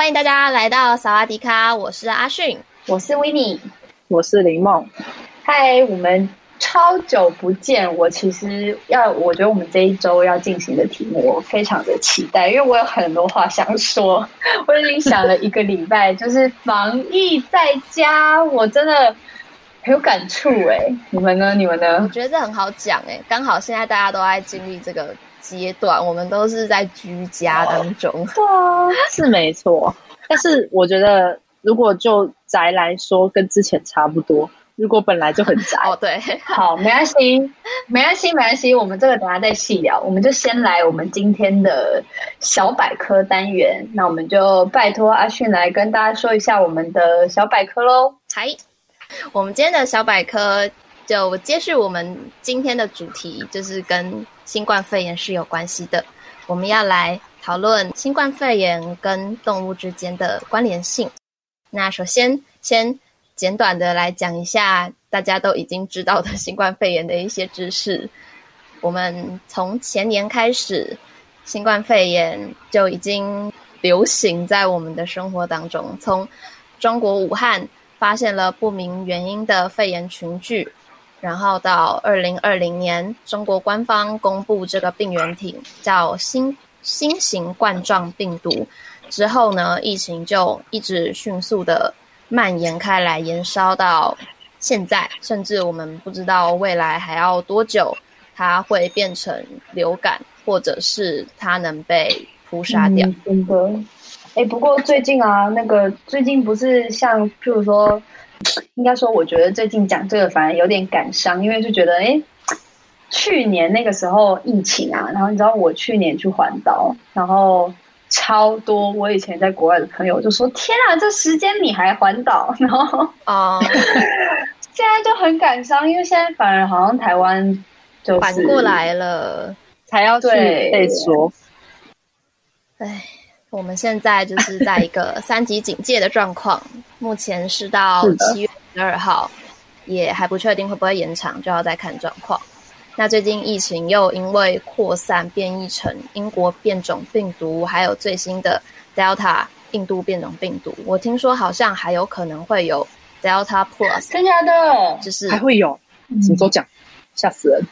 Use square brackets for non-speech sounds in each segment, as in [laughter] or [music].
欢迎大家来到萨瓦迪卡，我是阿迅，我是维尼，我是林梦。嗨，我们超久不见。我其实要，我觉得我们这一周要进行的题目，我非常的期待，因为我有很多话想说。我已经想了一个礼拜，就是防疫在家，我真的很有感触哎。你们呢？你们呢？我觉得这很好讲哎，刚好现在大家都在经历这个。阶段，我们都是在居家当中，哦、是没错。但是我觉得，如果就宅来说，跟之前差不多。如果本来就很宅，哦，对，好，没关系，没关系，没关系。我们这个等下再细聊。我们就先来我们今天的小百科单元。那我们就拜托阿迅来跟大家说一下我们的小百科喽。嗨，我们今天的小百科就接续我们今天的主题，就是跟。新冠肺炎是有关系的，我们要来讨论新冠肺炎跟动物之间的关联性。那首先，先简短的来讲一下大家都已经知道的新冠肺炎的一些知识。我们从前年开始，新冠肺炎就已经流行在我们的生活当中。从中国武汉发现了不明原因的肺炎群聚。然后到二零二零年，中国官方公布这个病原体叫新新型冠状病毒之后呢，疫情就一直迅速的蔓延开来，延烧到现在，甚至我们不知道未来还要多久，它会变成流感，或者是它能被扑杀掉。嗯，真的，哎，不过最近啊，那个最近不是像譬如说。应该说，我觉得最近讲这个反而有点感伤，因为就觉得，哎，去年那个时候疫情啊，然后你知道我去年去环岛，然后超多我以前在国外的朋友就说：“天啊，这时间你还环岛？” [laughs] 然后啊，现在就很感伤，因为现在反而好像台湾就反过来了，才要去被说，哎。我们现在就是在一个 [laughs] 三级警戒的状况，目前是到七月十二号，也还不确定会不会延长，就要再看状况。那最近疫情又因为扩散变异成英国变种病毒，还有最新的 Delta 印度变种病毒，我听说好像还有可能会有 Delta Plus，真的，就是还会有，什么时候讲？吓死人！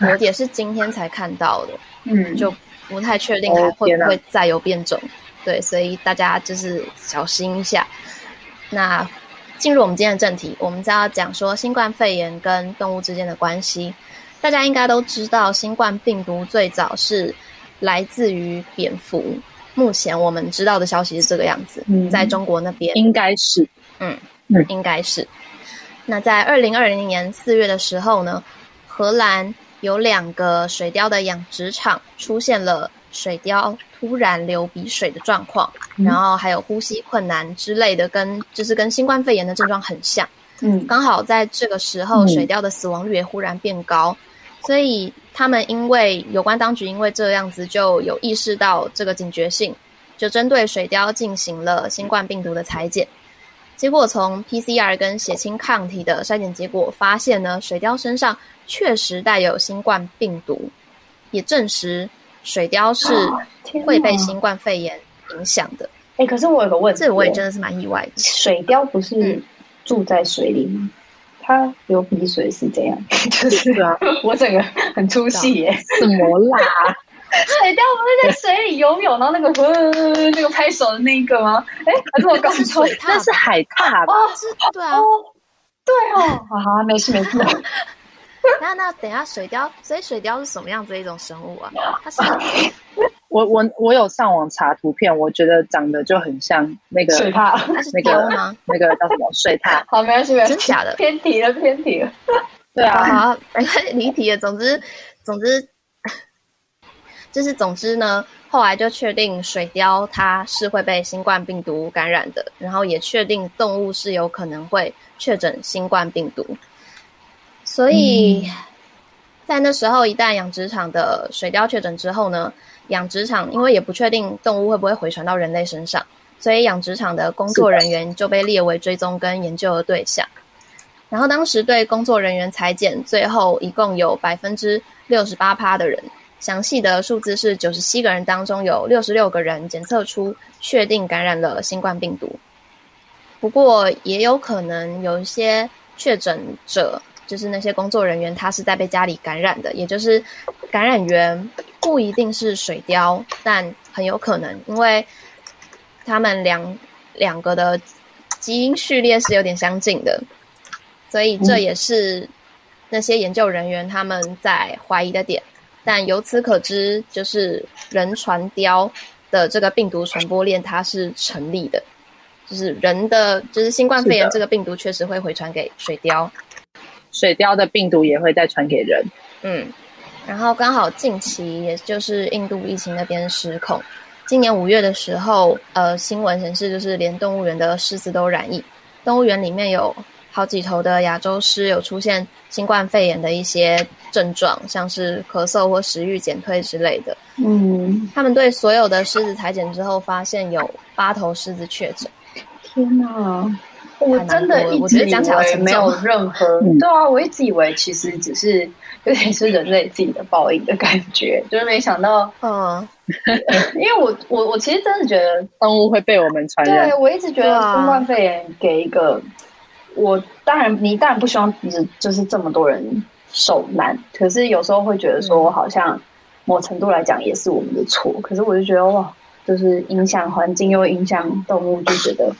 我也是今天才看到的，嗯，就。不太确定还会不会再有变种，oh, 对，所以大家就是小心一下。那进入我们今天的正题，我们就要讲说新冠肺炎跟动物之间的关系。大家应该都知道，新冠病毒最早是来自于蝙蝠。目前我们知道的消息是这个样子，嗯、在中国那边应该是，嗯嗯，应该是。那在二零二零年四月的时候呢，荷兰。有两个水貂的养殖场出现了水貂突然流鼻水的状况，嗯、然后还有呼吸困难之类的，跟就是跟新冠肺炎的症状很像。嗯，刚好在这个时候，水貂的死亡率也忽然变高，嗯、所以他们因为有关当局因为这样子就有意识到这个警觉性，就针对水貂进行了新冠病毒的采检。结果从 PCR 跟血清抗体的筛检结果发现呢，水貂身上。确实带有新冠病毒，也证实水貂是会被新冠肺炎影响的。哎、欸，可是我有个问题，这我也真的是蛮意外的。水貂不是住在水里吗？它流鼻水是这样？[laughs] 就是啊，我整个很出戏耶！什么啦？水貂不是在水里游泳，然后那个呃那个拍手的那一个吗？哎、欸，还是我搞错？那是海獭吧？哦，是，对啊，哦对哦，好好，没事没事。[laughs] 那那等一下水貂，所以水貂是什么样子的一种生物啊？它是我我我有上网查图片，我觉得长得就很像那个水獭，那个吗？那个叫什么水獭？[laughs] 好，没关系，没关系，真假的？偏题了，偏题了。对啊，好，离题了。总之，总之，就是总之呢，后来就确定水貂它是会被新冠病毒感染的，然后也确定动物是有可能会确诊新冠病毒。所以在那时候，一旦养殖场的水貂确诊之后呢，养殖场因为也不确定动物会不会回传到人类身上，所以养殖场的工作人员就被列为追踪跟研究的对象。然后当时对工作人员采检，最后一共有百分之六十八趴的人，详细的数字是九十七个人当中有六十六个人检测出确定感染了新冠病毒。不过也有可能有一些确诊者，就是那些工作人员，他是在被家里感染的，也就是感染源不一定是水貂，但很有可能，因为他们两两个的基因序列是有点相近的。所以这也是那些研究人员他们在怀疑的点，但由此可知，就是人传貂的这个病毒传播链它是成立的，就是人的就是新冠肺炎这个病毒确实会回传给水貂，水貂的病毒也会再传给人。嗯，然后刚好近期也就是印度疫情那边失控，今年五月的时候，呃，新闻显示就是连动物园的狮子都染疫，动物园里面有。好几头的亚洲狮有出现新冠肺炎的一些症状，像是咳嗽或食欲减退之类的。嗯，他们对所有的狮子裁剪之后，发现有八头狮子确诊。天哪！我真的一直以为没有任何，[laughs] 对啊，我一直以为其实只是有点是人类自己的报应的感觉，就是没想到，嗯，[laughs] 因为我我我其实真的觉得动物会被我们传染。对，我一直觉得新冠肺炎给一个。我当然，你当然不希望就是这么多人受难，可是有时候会觉得说，好像某程度来讲也是我们的错。可是我就觉得哇，就是影响环境又影响动物，就觉得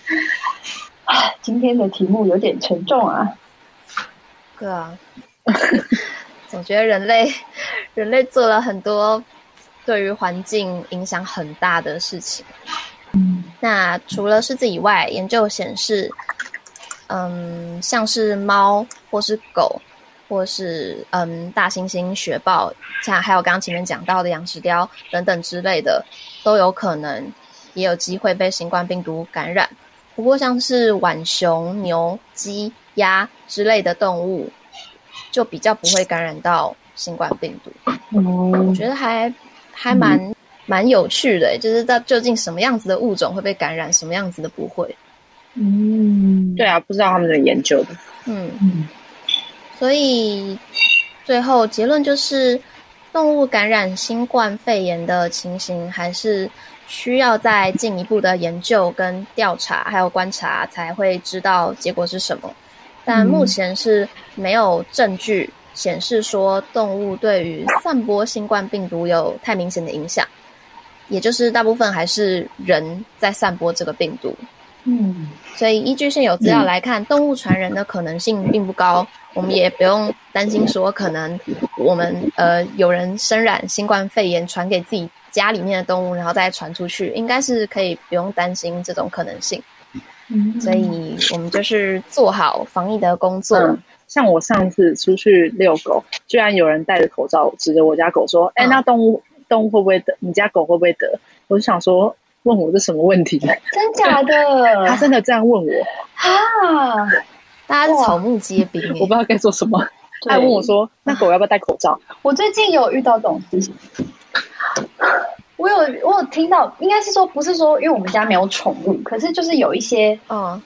啊，今天的题目有点沉重啊。对啊，总觉得人类人类做了很多对于环境影响很大的事情。那除了狮子以外，研究显示。嗯，像是猫或是狗，或是嗯大猩猩、雪豹，像还有刚刚前面讲到的养殖貂等等之类的，都有可能也有机会被新冠病毒感染。不过像是浣熊、牛、鸡、鸭之类的动物，就比较不会感染到新冠病毒。我觉得还还蛮蛮有趣的，就是到究竟什么样子的物种会被感染，什么样子的不会。嗯，对啊，不知道他们的研究的。嗯嗯，所以最后结论就是，动物感染新冠肺炎的情形还是需要再进一步的研究跟调查，还有观察才会知道结果是什么。但目前是没有证据显示说动物对于散播新冠病毒有太明显的影响，也就是大部分还是人在散播这个病毒。嗯，所以依据现有资料来看，动物传人的可能性并不高，我们也不用担心说可能我们呃有人身染新冠肺炎传给自己家里面的动物，然后再传出去，应该是可以不用担心这种可能性。嗯，所以我们就是做好防疫的工作。嗯，像我上次出去遛狗，居然有人戴着口罩指着我家狗说：“哎，那动物动物会不会得？你家狗会不会得？”我就想说。问我这什么问题？真假的？[laughs] 他真的这样问我啊！大家是草木皆兵，我不知道该说什么。他问我说：“那狗要不要戴口罩？”我最近有遇到这种事情。[laughs] 我有我有听到，应该是说不是说，因为我们家没有宠物，可是就是有一些嗯，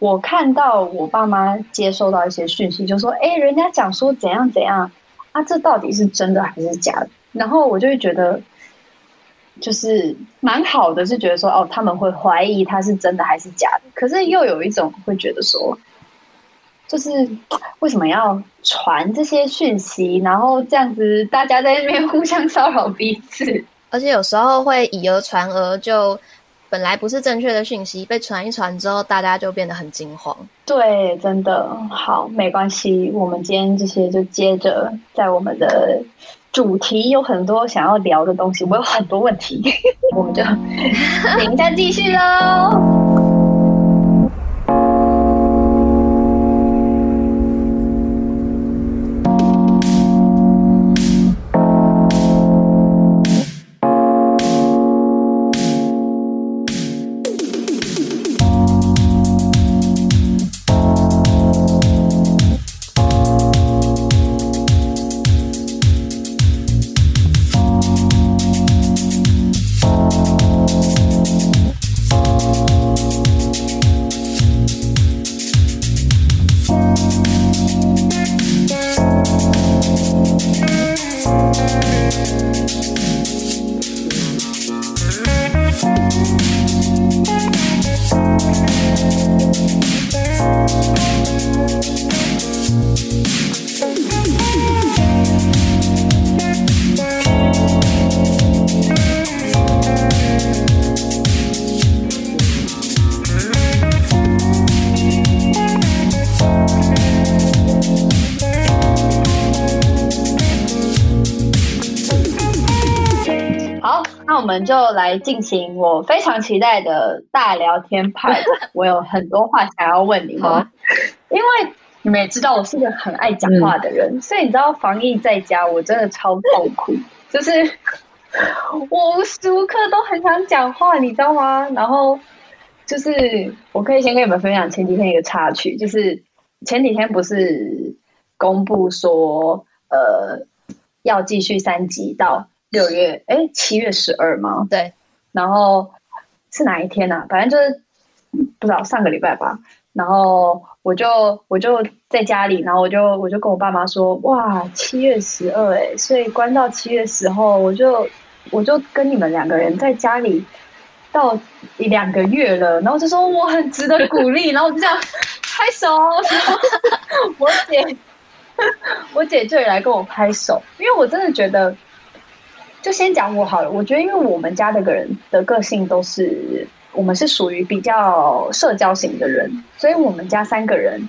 我看到我爸妈接收到一些讯息，就说：“哎，人家讲说怎样怎样啊，这到底是真的还是假的？”然后我就会觉得。就是蛮好的，是觉得说哦，他们会怀疑他是真的还是假的，可是又有一种会觉得说，就是为什么要传这些讯息，然后这样子大家在那边互相骚扰彼此，而且有时候会以讹传讹，就本来不是正确的讯息被传一传之后，大家就变得很惊慌。对，真的好，没关系，我们今天这些就接着在我们的。主题有很多想要聊的东西，我有很多问题，[laughs] 我们就 [laughs] 等一下继续喽。们就来进行我非常期待的大聊天派。[laughs] 我有很多话想要问你们，好因为你们也知道我是个很爱讲话的人，嗯、所以你知道防疫在家我真的超痛苦，就是 [laughs] 我无时无刻都很想讲话，你知道吗？然后就是我可以先跟你们分享前几天一个插曲，就是前几天不是公布说呃要继续三级到。六月哎，七月十二吗？对，然后是哪一天呢、啊？反正就是不知道上个礼拜吧。然后我就我就在家里，然后我就我就跟我爸妈说：“哇，七月十二哎，所以关到七月十号，我就我就跟你们两个人在家里到一两个月了。”然后就说我很值得鼓励，[laughs] 然后我就这样拍手。然后我姐我姐就也来跟我拍手，因为我真的觉得。就先讲我好了，我觉得因为我们家的个人的个性都是，我们是属于比较社交型的人，所以我们家三个人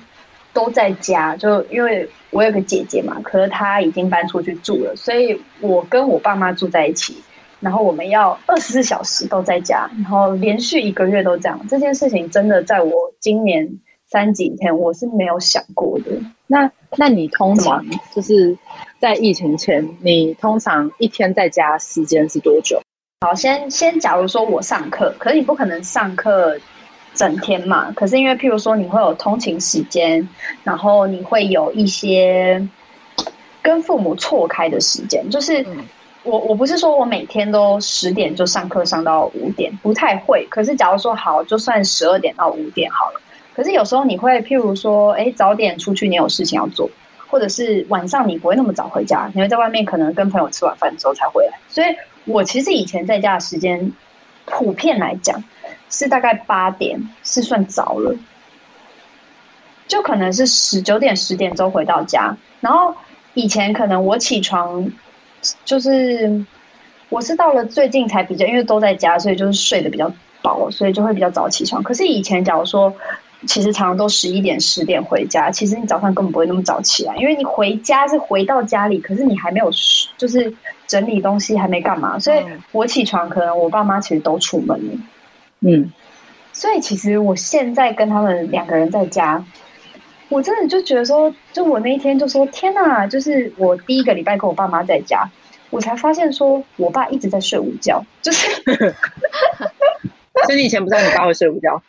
都在家。就因为我有个姐姐嘛，可是她已经搬出去住了，所以我跟我爸妈住在一起，然后我们要二十四小时都在家，然后连续一个月都这样。这件事情真的在我今年三几天我是没有想过的。那那你通常就是？在疫情前，你通常一天在家时间是多久？好，先先假如说我上课，可是你不可能上课整天嘛。可是因为譬如说你会有通勤时间，然后你会有一些跟父母错开的时间。就是我我不是说我每天都十点就上课上到五点，不太会。可是假如说好，就算十二点到五点好了。可是有时候你会譬如说，哎，早点出去，你有事情要做。或者是晚上你不会那么早回家，你会在外面可能跟朋友吃完饭之后才回来。所以我其实以前在家的时间，普遍来讲是大概八点是算早了，就可能是十九点十点钟回到家。然后以前可能我起床就是我是到了最近才比较，因为都在家，所以就是睡得比较饱，所以就会比较早起床。可是以前假如说。其实常常都十一点、十点回家。其实你早上根本不会那么早起来，因为你回家是回到家里，可是你还没有就是整理东西，还没干嘛。所以我起床，可能我爸妈其实都出门了。嗯，所以其实我现在跟他们两个人在家，我真的就觉得说，就我那一天就说，天哪！就是我第一个礼拜跟我爸妈在家，我才发现说我爸一直在睡午觉，就是。[laughs] 所以你以前不知道你爸会睡午觉？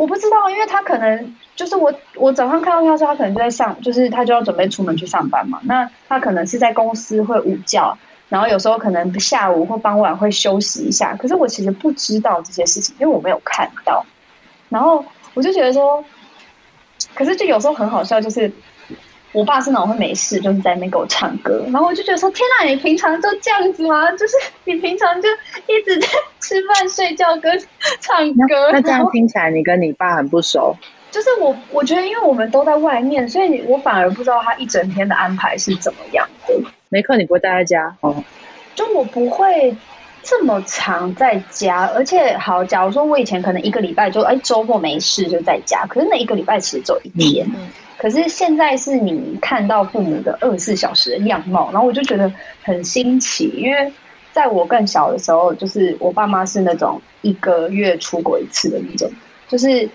我不知道，因为他可能就是我，我早上看到他说他可能就在上，就是他就要准备出门去上班嘛。那他可能是在公司会午觉，然后有时候可能下午或傍晚会休息一下。可是我其实不知道这些事情，因为我没有看到。然后我就觉得说，可是就有时候很好笑，就是。我爸是那种会没事就是在那边给我唱歌，然后我就觉得说：天哪，你平常就这样子吗？就是你平常就一直在吃饭、睡觉跟唱歌。那，那这样听起来，你跟你爸很不熟。就是我，我觉得因为我们都在外面，所以我反而不知道他一整天的安排是怎么样的。没课，你不会待在家哦？就我不会这么常在家，而且好，假如说我以前可能一个礼拜就哎周末没事就在家，可是那一个礼拜其实只有一天。嗯可是现在是你看到父母的二十四小时的样貌，然后我就觉得很新奇，因为在我更小的时候，就是我爸妈是那种一个月出国一次的那种，就是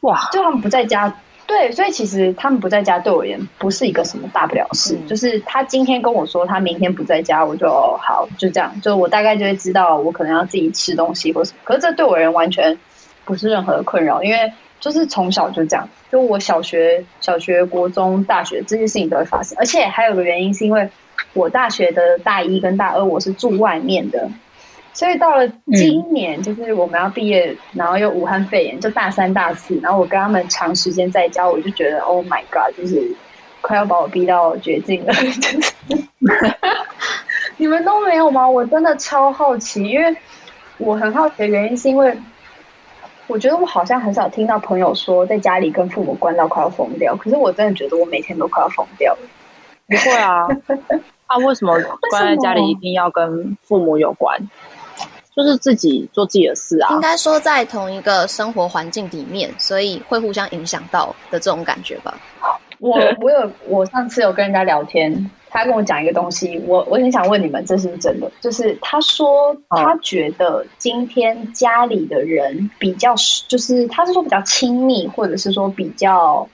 哇，就他们不在家，对，所以其实他们不在家对我而言不是一个什么大不了事，嗯、就是他今天跟我说他明天不在家，我就好就这样，就我大概就会知道我可能要自己吃东西或什么，可是这对我而言完全不是任何的困扰，因为。就是从小就这样，就我小学、小学、国中、大学这些事情都会发生，而且还有个原因是因为我大学的大一跟大二我是住外面的，所以到了今年就是我们要毕业，然后又武汉肺炎，就大三、大四，然后我跟他们长时间在家，我就觉得 Oh my God，就是快要把我逼到绝境了。[laughs] 就是 [laughs] 你们都没有吗？我真的超好奇，因为我很好奇的原因是因为。我觉得我好像很少听到朋友说在家里跟父母关到快要疯掉，可是我真的觉得我每天都快要疯掉了。不会啊，[laughs] 啊，为什么关在家里一定要跟父母有关？就是自己做自己的事啊。应该说在同一个生活环境里面，所以会互相影响到的这种感觉吧。我我有我上次有跟人家聊天，他跟我讲一个东西，我我很想问你们，这是不是真的？就是他说他觉得今天家里的人比较，就是他是说比较亲密，或者是说比较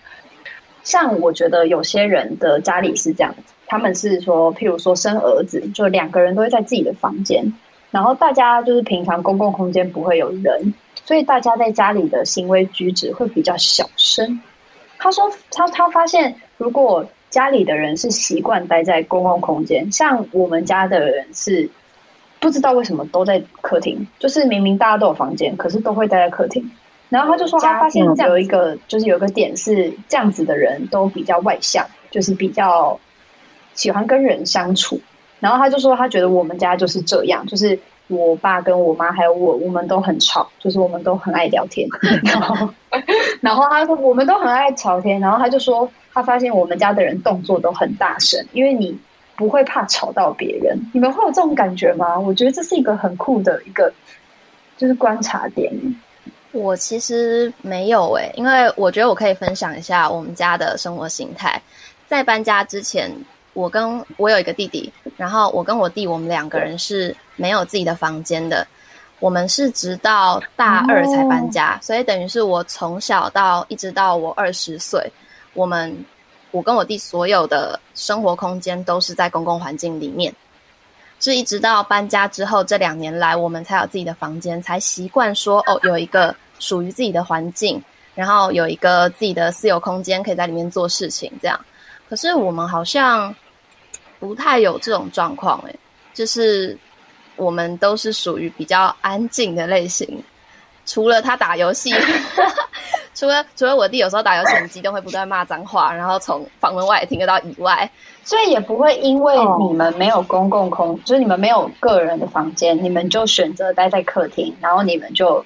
像，我觉得有些人的家里是这样子，他们是说，譬如说生儿子，就两个人都会在自己的房间，然后大家就是平常公共空间不会有人，所以大家在家里的行为举止会比较小声。他说他他发现，如果家里的人是习惯待在公共空间，像我们家的人是不知道为什么都在客厅，就是明明大家都有房间，可是都会待在客厅。然后他就说他发现有一个就是有一个点是这样子的人都比较外向，就是比较喜欢跟人相处。然后他就说他觉得我们家就是这样，就是。我爸跟我妈还有我，我们都很吵，就是我们都很爱聊天。[laughs] 然后，[laughs] 然后他说我们都很爱聊天。然后他就说，他发现我们家的人动作都很大声，因为你不会怕吵到别人。你们会有这种感觉吗？我觉得这是一个很酷的一个，就是观察点。我其实没有诶、欸，因为我觉得我可以分享一下我们家的生活形态，在搬家之前。我跟我有一个弟弟，然后我跟我弟，我们两个人是没有自己的房间的。我们是直到大二才搬家，所以等于是我从小到一直到我二十岁，我们我跟我弟所有的生活空间都是在公共环境里面。是一直到搬家之后这两年来，我们才有自己的房间，才习惯说哦，有一个属于自己的环境，然后有一个自己的私有空间，可以在里面做事情。这样，可是我们好像。不太有这种状况诶，就是我们都是属于比较安静的类型，除了他打游戏，[laughs] 除了除了我弟有时候打游戏很激动会不断骂脏话，然后从房门外也听得到以外，所以也不会因为你们没有公共空，哦、就是你们没有个人的房间，你们就选择待在客厅，然后你们就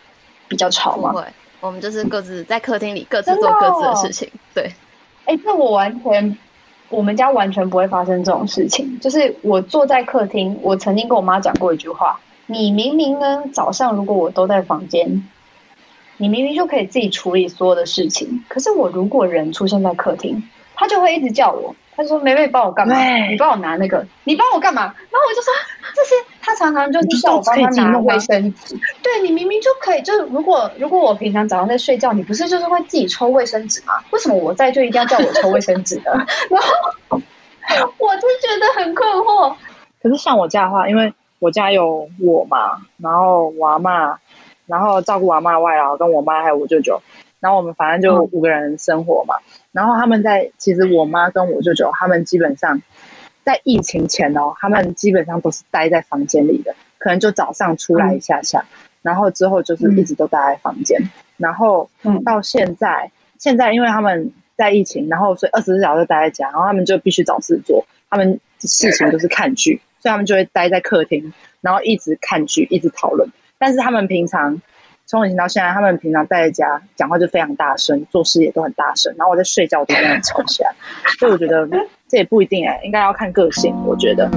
比较吵吗？不会，我们就是各自在客厅里各自做各自的事情。哦、对，哎，这我完全。我们家完全不会发生这种事情。就是我坐在客厅，我曾经跟我妈讲过一句话：你明明呢早上如果我都在房间，你明明就可以自己处理所有的事情。可是我如果人出现在客厅，他就会一直叫我。他说：“妹妹，帮我干嘛？你帮我拿那个，你帮我干嘛？”然后我就说：“这些。”他常常就是叫我帮他拿卫生纸。对，你明明就可以，就是如果如果我平常早上在睡觉，你不是就是会自己抽卫生纸吗？为什么我在就一定要叫我抽卫生纸呢？[laughs] 然后我就觉得很困惑。可是像我家的话，因为我家有我嘛，然后我阿嬷，然后照顾我阿嬷外，然后跟我妈还有我舅舅，然后我们反正就五个人生活嘛。嗯然后他们在，其实我妈跟我舅舅他们基本上在疫情前哦，他们基本上都是待在房间里的，可能就早上出来一下下，嗯、然后之后就是一直都待在房间。嗯、然后到现在，嗯、现在因为他们在疫情，然后所以二十四小时待在家，然后他们就必须找事做，他们事情都是看剧，所以他们就会待在客厅，然后一直看剧，一直讨论。但是他们平常。从以前到现在，他们平常在家讲话就非常大声，做事也都很大声，然后我在睡觉都跟他吵起来，所以我觉得这也不一定哎、应该要看个性，我觉得。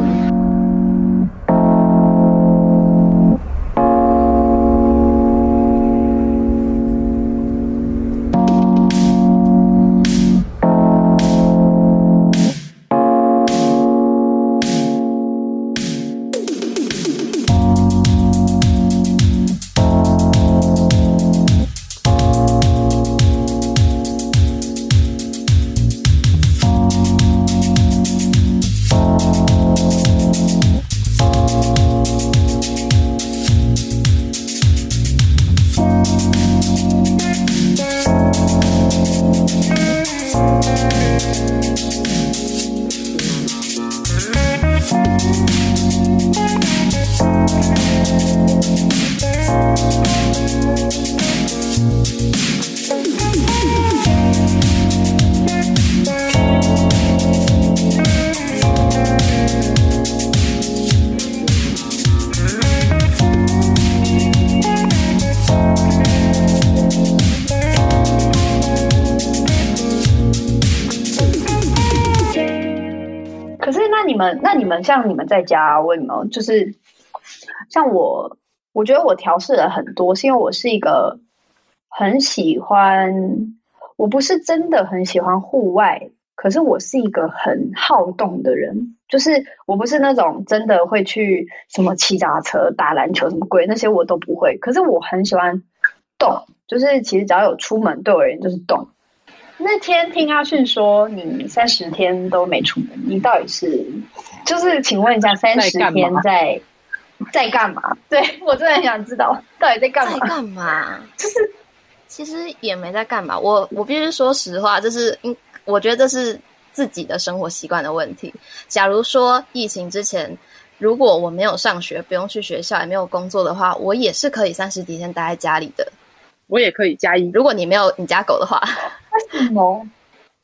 像你们在家，为什么就是像我？我觉得我调试了很多，是因为我是一个很喜欢，我不是真的很喜欢户外可是我是一个很好动的人，就是我不是那种真的会去什么骑脚踏车、打篮球什么鬼那些我都不会。可是我很喜欢动，就是其实只要有出门，对我而言就是动。那天听阿迅说你三十天都没出门，你到底是就是请问一下三十天在在干嘛？对，我真的很想知道到底在干嘛？在干嘛？就是其实也没在干嘛。我我必须说实话，就是因。我觉得这是自己的生活习惯的问题。假如说疫情之前，如果我没有上学，不用去学校，也没有工作的话，我也是可以三十几天待在家里的。我也可以加一。如果你没有你家狗的话，为什么？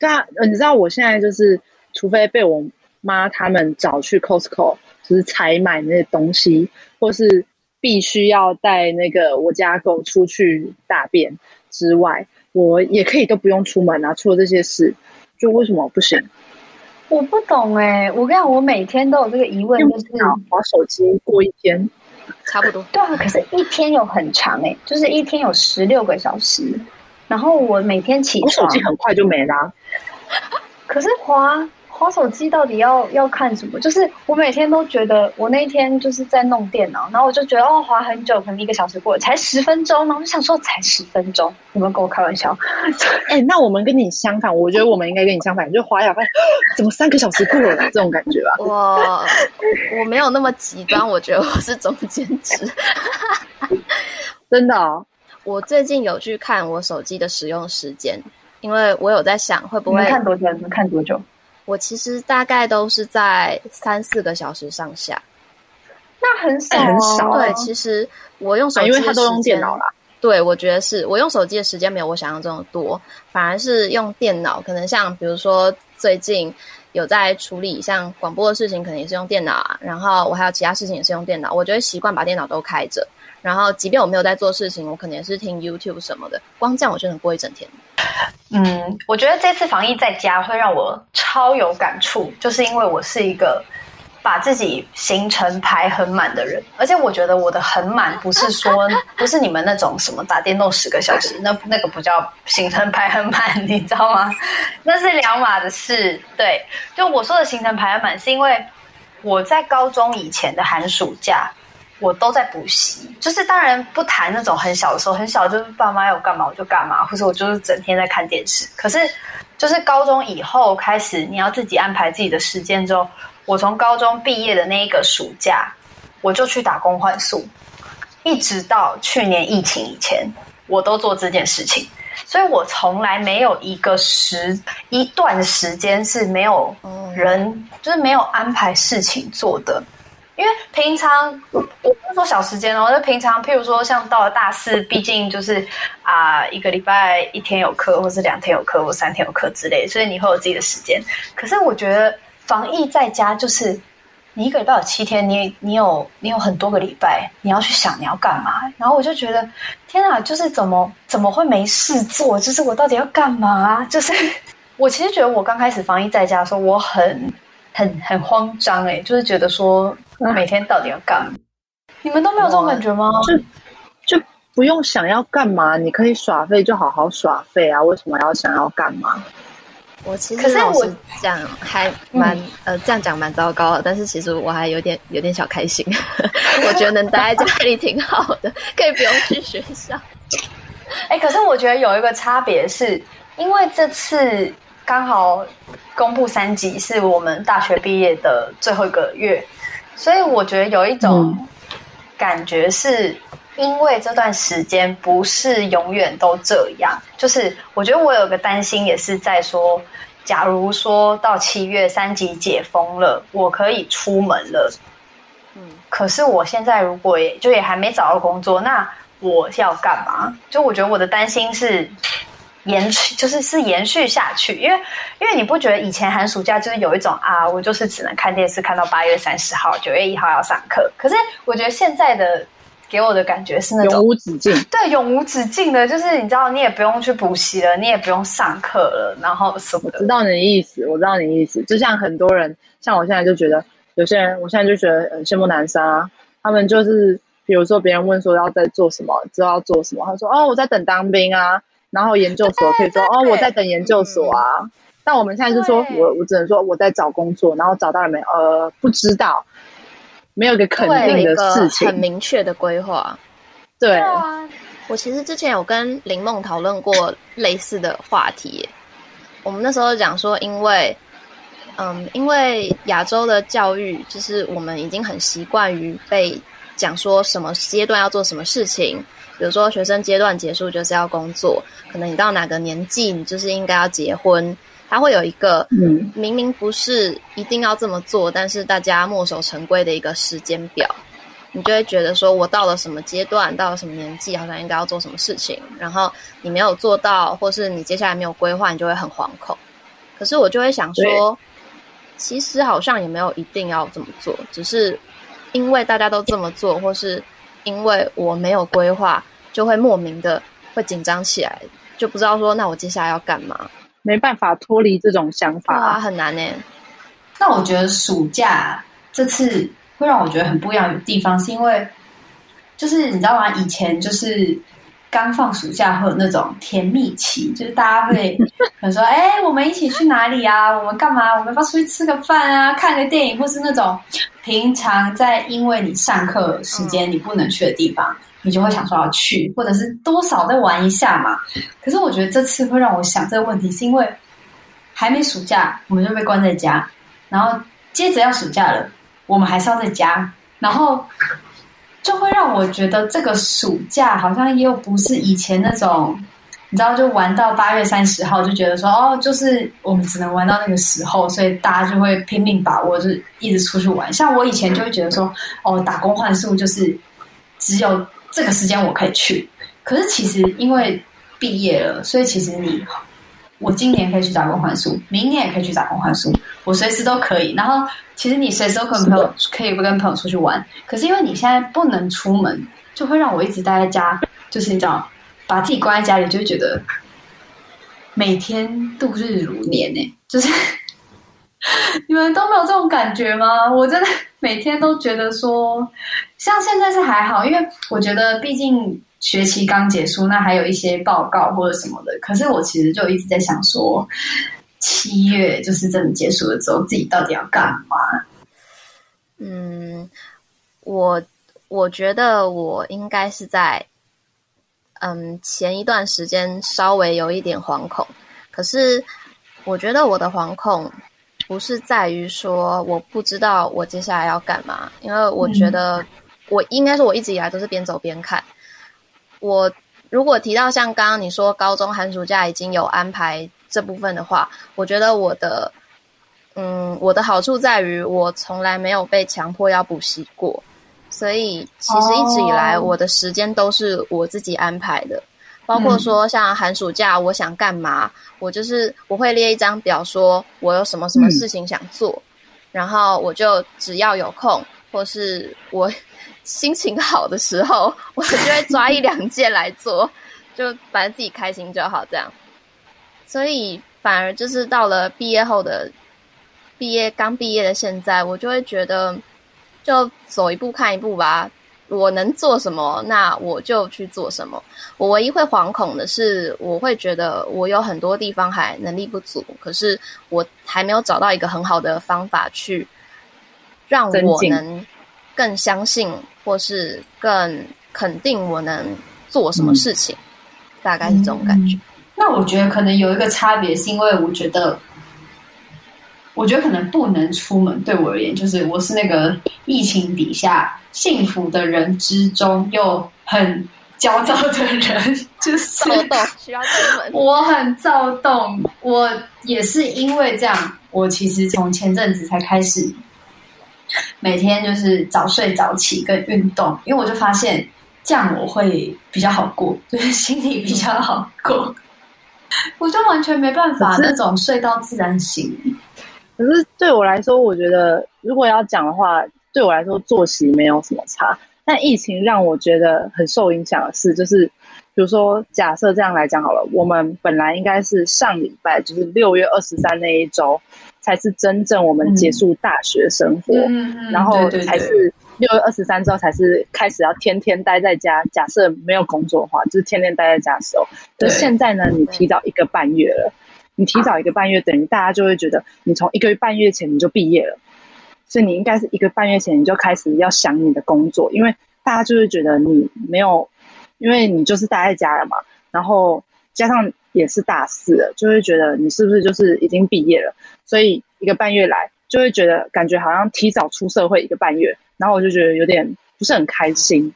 对啊，你知道我现在就是，除非被我妈他们找去 Costco，就是采买那些东西，或是必须要带那个我家狗出去大便之外，我也可以都不用出门啊。除了这些事。就为什么不行？我不懂哎、欸，我跟你讲，我每天都有这个疑问，就是滑手机过一天，差不多。对啊，可是一天有很长哎、欸，就是一天有十六个小时，然后我每天起床，我手机很快就没啦、啊。[laughs] 可是滑。滑手机到底要要看什么？就是我每天都觉得，我那天就是在弄电脑，然后我就觉得哦，滑很久，可能一个小时过了，才十分钟然后。我就想说，才十分钟，你们跟我开玩笑？[laughs] 哎、欸，那我们跟你相反，我觉得我们应该跟你相反，就滑一下，怎么三个小时过了？这种感觉吧。我我没有那么极端，我觉得我是中间值。真的、哦，我最近有去看我手机的使用时间，因为我有在想会不会看多久？能看多久？我其实大概都是在三四个小时上下，那很少、哦，很少。对，其实我用手机都用电脑啦。对，我觉得是我用手机的时间没有我想象中的多，反而是用电脑。可能像比如说最近有在处理像广播的事情，可能也是用电脑啊。然后我还有其他事情也是用电脑。我觉得习惯把电脑都开着。然后，即便我没有在做事情，我可能也是听 YouTube 什么的。光这样，我就能过一整天。[laughs] 嗯，我觉得这次防疫在家会让我超有感触，就是因为我是一个把自己行程排很满的人，而且我觉得我的很满不是说不是你们那种什么打电动十个小时，那那个不叫行程排很满，[laughs] 你知道吗？那是两码的事。对，就我说的行程排很满，是因为我在高中以前的寒暑假。我都在补习，就是当然不谈那种很小的时候，很小就是爸妈要干嘛我就干嘛，或者我就是整天在看电视。可是就是高中以后开始，你要自己安排自己的时间之后，我从高中毕业的那一个暑假，我就去打工换宿，一直到去年疫情以前，我都做这件事情。所以我从来没有一个时一段时间是没有人，就是没有安排事情做的。因为平常我不是说小时间哦，就平常，譬如说像到了大四，毕竟就是啊、一个礼拜一天有课，或是两天有课，或三天有课之类，所以你会有自己的时间。可是我觉得防疫在家，就是你一个礼拜有七天，你你有你有很多个礼拜，你要去想你要干嘛。然后我就觉得天啊，就是怎么怎么会没事做？就是我到底要干嘛？就是我其实觉得我刚开始防疫在家的时候，我很很很慌张哎、欸，就是觉得说。每天到底要干嘛？你们都没有这种感觉吗？就就不用想要干嘛，你可以耍废就好好耍废啊！为什么要想要干嘛？我其实老实讲还蛮、嗯、呃这样讲蛮糟糕的，但是其实我还有点有点小开心。[laughs] 我觉得能待在家里挺好的，[laughs] 可以不用去学校。哎、欸，可是我觉得有一个差别是，因为这次刚好公布三级，是我们大学毕业的最后一个月。所以我觉得有一种感觉，是因为这段时间不是永远都这样。就是我觉得我有个担心，也是在说，假如说到七月三级解封了，我可以出门了。嗯，可是我现在如果也就也还没找到工作，那我要干嘛？就我觉得我的担心是。延续就是是延续下去，因为因为你不觉得以前寒暑假就是有一种啊，我就是只能看电视看到八月三十号，九月一号要上课。可是我觉得现在的给我的感觉是那种永无止境，对，永无止境的，就是你知道，你也不用去补习了，你也不用上课了，然后什么的。我知道你的意思，我知道你的意思。就像很多人，像我现在就觉得，有些人，我现在就觉得很羡慕男生啊，他们就是比如说别人问说要在做什么，知道要做什么，他说哦，我在等当兵啊。然后研究所可以说哦，我在等研究所啊。但我们现在是说我我只能说我在找工作，然后找到了没？呃，不知道，没有一个肯定的事情，很明确的规划。对，对啊，我其实之前有跟林梦讨论过类似的话题。我们那时候讲说，因为嗯，因为亚洲的教育就是我们已经很习惯于被讲说什么阶段要做什么事情。比如说，学生阶段结束就是要工作，可能你到哪个年纪，你就是应该要结婚。他会有一个，嗯，明明不是一定要这么做，但是大家墨守成规的一个时间表，你就会觉得说，我到了什么阶段，到了什么年纪，好像应该要做什么事情，然后你没有做到，或是你接下来没有规划，你就会很惶恐。可是我就会想说，其实好像也没有一定要这么做，只是因为大家都这么做，或是因为我没有规划。就会莫名的会紧张起来，就不知道说，那我接下来要干嘛？没办法脱离这种想法啊，很难呢。那我觉得暑假这次会让我觉得很不一样的地方，是因为就是你知道吗？以前就是刚放暑假会有那种甜蜜期，就是大家会 [laughs] 可能说，哎，我们一起去哪里啊？我们干嘛？我们要出去吃个饭啊？看个电影，或是那种平常在因为你上课时间你不能去的地方。嗯你就会想说要去，或者是多少再玩一下嘛。可是我觉得这次会让我想这个问题，是因为还没暑假，我们就被关在家，然后接着要暑假了，我们还是要在家，然后就会让我觉得这个暑假好像又不是以前那种，你知道，就玩到八月三十号，就觉得说哦，就是我们只能玩到那个时候，所以大家就会拼命把握，就一直出去玩。像我以前就会觉得说，哦，打工换宿就是只有。这个时间我可以去，可是其实因为毕业了，所以其实你，我今年可以去打工换宿，明年也可以去打工换宿，我随时都可以。然后其实你随时都可以朋友可以不跟朋友出去玩，可是因为你现在不能出门，就会让我一直待在家，就是你知道，把自己关在家里，就会觉得每天度日如年呢。就是 [laughs] 你们都没有这种感觉吗？我真的。每天都觉得说，像现在是还好，因为我觉得毕竟学期刚结束，那还有一些报告或者什么的。可是我其实就一直在想说，七月就是真的结束了之后，自己到底要干嘛？嗯，我我觉得我应该是在，嗯，前一段时间稍微有一点惶恐，可是我觉得我的惶恐。不是在于说我不知道我接下来要干嘛，因为我觉得我应该是我一直以来都是边走边看。我如果提到像刚刚你说高中寒暑假已经有安排这部分的话，我觉得我的嗯，我的好处在于我从来没有被强迫要补习过，所以其实一直以来我的时间都是我自己安排的。包括说像寒暑假，我想干嘛，嗯、我就是我会列一张表，说我有什么什么事情想做，嗯、然后我就只要有空，或是我 [laughs] 心情好的时候，我就会抓一两件来做，就反正自己开心就好这样。所以反而就是到了毕业后的毕业刚毕业的现在，我就会觉得就走一步看一步吧。我能做什么，那我就去做什么。我唯一会惶恐的是，我会觉得我有很多地方还能力不足，可是我还没有找到一个很好的方法去让我能更相信，或是更肯定我能做什么事情。嗯、大概是这种感觉。那我觉得可能有一个差别，是因为我觉得。我觉得可能不能出门，对我而言，就是我是那个疫情底下幸福的人之中又很焦躁的人，就是躁动 [laughs] 需要出门。我很躁动，我也是因为这样，我其实从前阵子才开始每天就是早睡早起跟运动，因为我就发现这样我会比较好过，就是心里比较好过。我就完全没办法那种睡到自然醒。可是对我来说，我觉得如果要讲的话，对我来说作息没有什么差。但疫情让我觉得很受影响的是，就是比如说，假设这样来讲好了，我们本来应该是上礼拜，就是六月二十三那一周，才是真正我们结束大学生活，嗯、然后才是六月二十三之后才是开始要天天待在家。假设没有工作的话，就是天天待在家的时候。可是现在呢，你提早一个半月了。你提早一个半月，等于大家就会觉得你从一个月半月前你就毕业了，所以你应该是一个半月前你就开始要想你的工作，因为大家就会觉得你没有，因为你就是待在家了嘛，然后加上也是大四了，就会觉得你是不是就是已经毕业了，所以一个半月来就会觉得感觉好像提早出社会一个半月，然后我就觉得有点。不是很开心，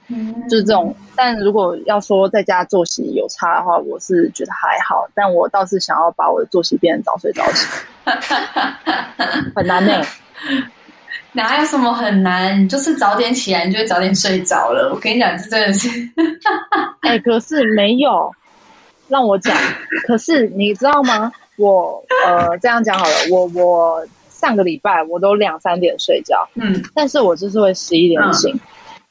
就是这种。但如果要说在家作息有差的话，我是觉得还好。但我倒是想要把我的作息变成早睡早起，[laughs] 很难呢、欸。哪有什么很难？你就是早点起来，你就会早点睡着了。我跟你讲，这真的是。哎、欸，可是没有让我讲。[laughs] 可是你知道吗？我呃，这样讲好了，我我上个礼拜我都两三点睡觉，嗯，但是我就是会十一点醒。嗯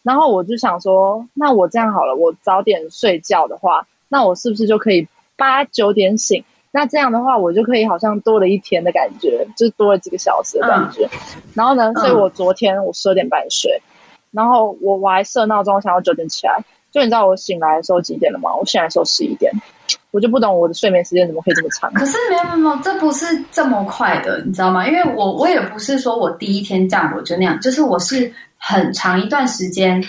然后我就想说，那我这样好了，我早点睡觉的话，那我是不是就可以八九点醒？那这样的话，我就可以好像多了一天的感觉，就是多了几个小时的感觉。嗯、然后呢，所以我昨天我十二点半睡，嗯、然后我我还设闹钟，想要九点起来。就你知道我醒来的时候几点了吗？我醒来的时候十一点，我就不懂我的睡眠时间怎么可以这么长。可是没有没有没有，这不是这么快的，你知道吗？因为我我也不是说我第一天这样我就那样，就是我是。很长一段时间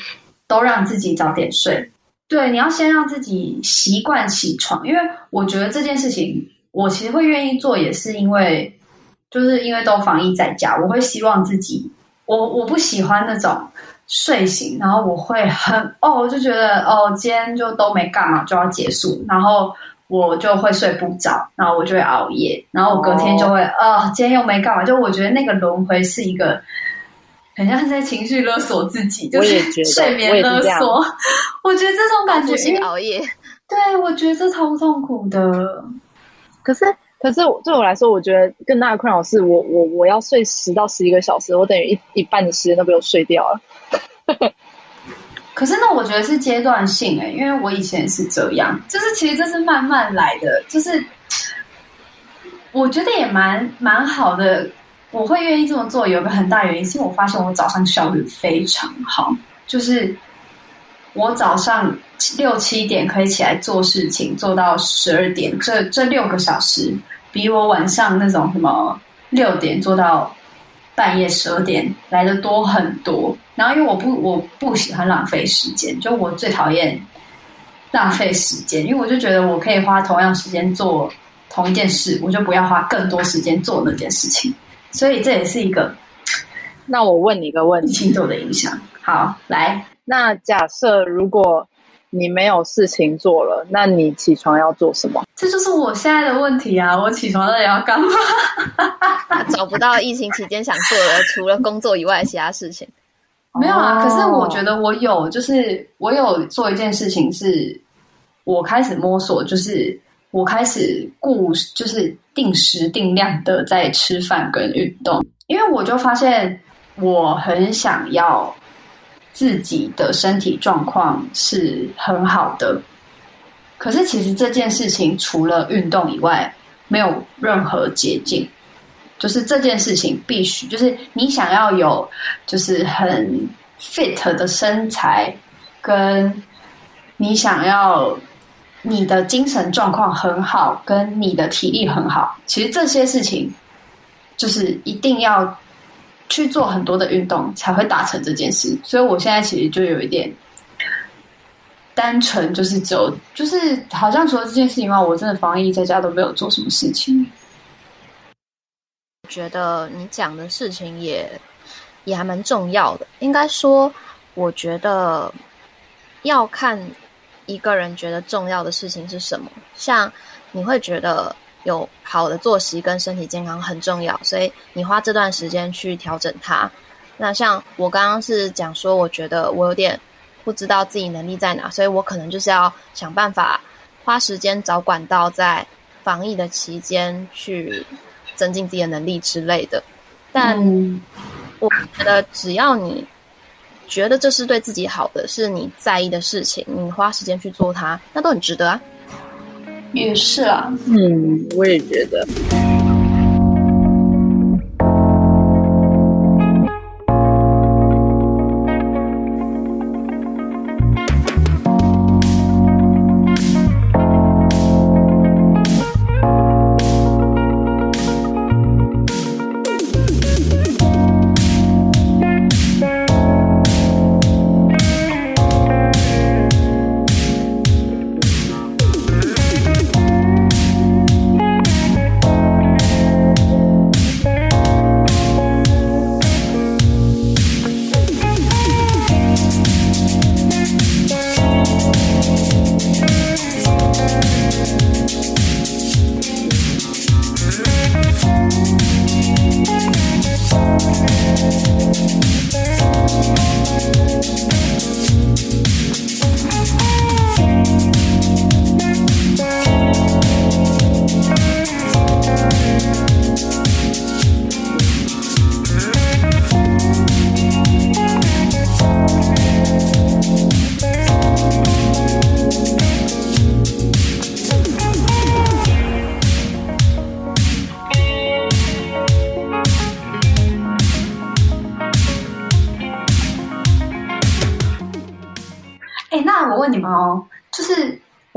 都让自己早点睡，对，你要先让自己习惯起床，因为我觉得这件事情我其实会愿意做，也是因为就是因为都防疫在家，我会希望自己，我我不喜欢那种睡醒，然后我会很哦，我就觉得哦，今天就都没干嘛就要结束，然后我就会睡不着，然后我就会熬夜，然后我隔天就会哦，今天又没干嘛，就我觉得那个轮回是一个。很像在情绪勒索自己，就是 [laughs] 睡眠勒索。我，我觉得这种感觉，是熬夜。对，我觉得这超痛苦的。可是，可是对我来说，我觉得更大的困扰是我，我我要睡十到十一个小时，我等于一一半的时间都被我睡掉了。可是那，我觉得是阶段性哎、欸，因为我以前是这样，就是其实这是慢慢来的，就是我觉得也蛮蛮好的。我会愿意这么做，有个很大原因，是因为我发现我早上效率非常好，就是我早上六七点可以起来做事情，做到十二点，这这六个小时比我晚上那种什么六点做到半夜十二点来的多很多。然后因为我不我不喜欢浪费时间，就我最讨厌浪费时间，因为我就觉得我可以花同样时间做同一件事，我就不要花更多时间做那件事情。所以这也是一个。那我问你一个问题，星座的影响。好，来，那假设如果你没有事情做了，那你起床要做什么？这就是我现在的问题啊！我起床了要干嘛？[laughs] 找不到疫情期间想做的，除了工作以外的其他事情。[laughs] 没有啊，可是我觉得我有，就是我有做一件事情，是我开始摸索，就是。我开始顾，就是定时定量的在吃饭跟运动，因为我就发现我很想要自己的身体状况是很好的，可是其实这件事情除了运动以外，没有任何捷径。就是这件事情必须，就是你想要有，就是很 fit 的身材，跟你想要。你的精神状况很好，跟你的体力很好，其实这些事情就是一定要去做很多的运动才会达成这件事。所以我现在其实就有一点单纯，就是只有就是好像除了这件事情外，我真的防疫在家都没有做什么事情。觉得你讲的事情也也还蛮重要的，应该说，我觉得要看。一个人觉得重要的事情是什么？像你会觉得有好的作息跟身体健康很重要，所以你花这段时间去调整它。那像我刚刚是讲说，我觉得我有点不知道自己能力在哪，所以我可能就是要想办法花时间找管道，在防疫的期间去增进自己的能力之类的。但我觉得只要你。觉得这是对自己好的，是你在意的事情，你花时间去做它，那都很值得啊。也是啊，嗯，我也觉得。